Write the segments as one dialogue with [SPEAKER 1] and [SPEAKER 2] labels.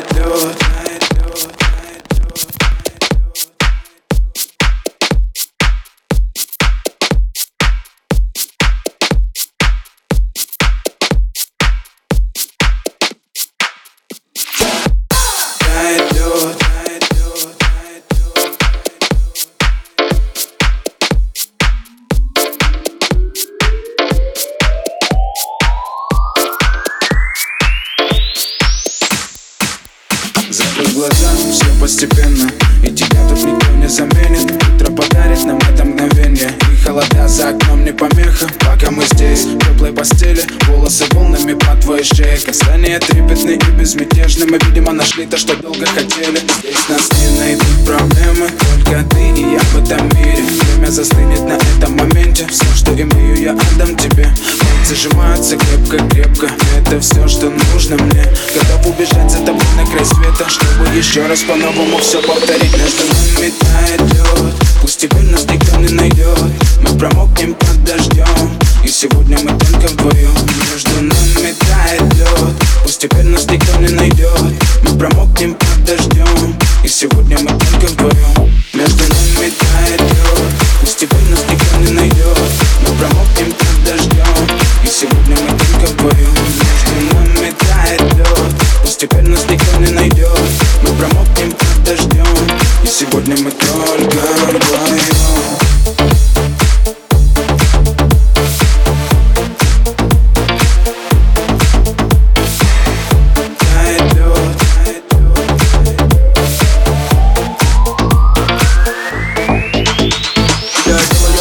[SPEAKER 1] тает лед Закрой глаза, все постепенно. И тебя тут никто не заменит. Утро подарит нам это мгновение. И холода за окном не помеха. Пока мы здесь, в теплой постели. Волосы волнами по твоей шее Касания трепетные и безмятежны. Мы, видимо, нашли то, что долго хотели. Здесь нас не найдут проблемы. Только ты и я в этом мире. Время застынет на этом моменте. Все, что имею, я отдам тебе Пальцы сжимаются крепко-крепко. Это все, что нужно мне. Готов убежать за тобой на край света Чтобы еще раз по-новому все повторить Между нами сегодня мы только вдвоем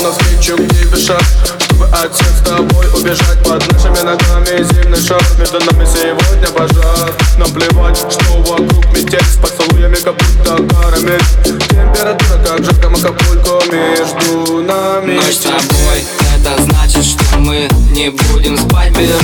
[SPEAKER 2] навстречу к тебе шаг Чтобы от всех с тобой убежать Под нашими ногами. Зимний шаг Между нами сегодня пожар. Нам плевать, что вокруг метель. С поцелуями как будто карамель Температура как жарко Акапулько Между нами
[SPEAKER 3] Ночь с тобой,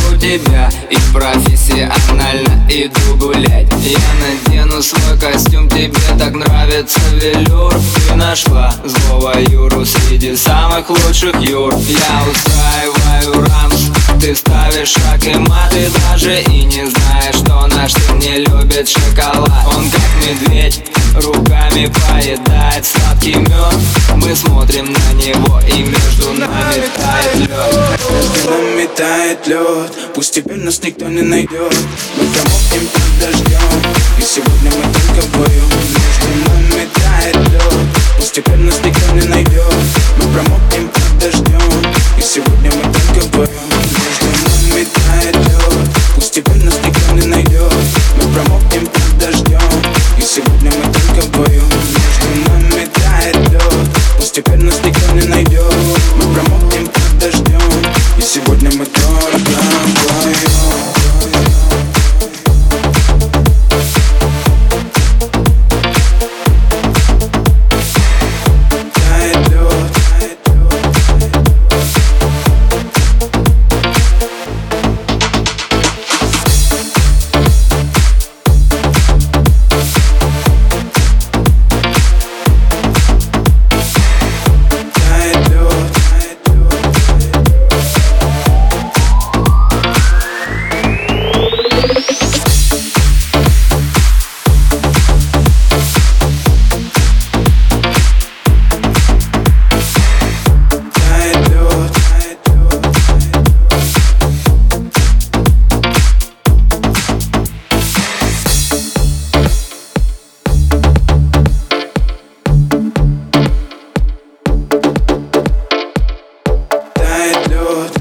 [SPEAKER 3] Беру тебя и профессионально иду гулять. Я надену свой костюм, тебе так нравится велюр. Ты нашла злого Юру среди самых лучших Юр. Я устраиваю рамс, ты ставишь шаг и мат Ты даже и не знаешь, что наш сын не любит шоколад. Он как медведь, Руками поедает сладкий мед Мы смотрим на него и между нами тает лед
[SPEAKER 1] Между нами тает лед Пусть теперь нас никто не найдет Мы промокнем под дождем И сегодня мы только вдвоем Между нами тает good.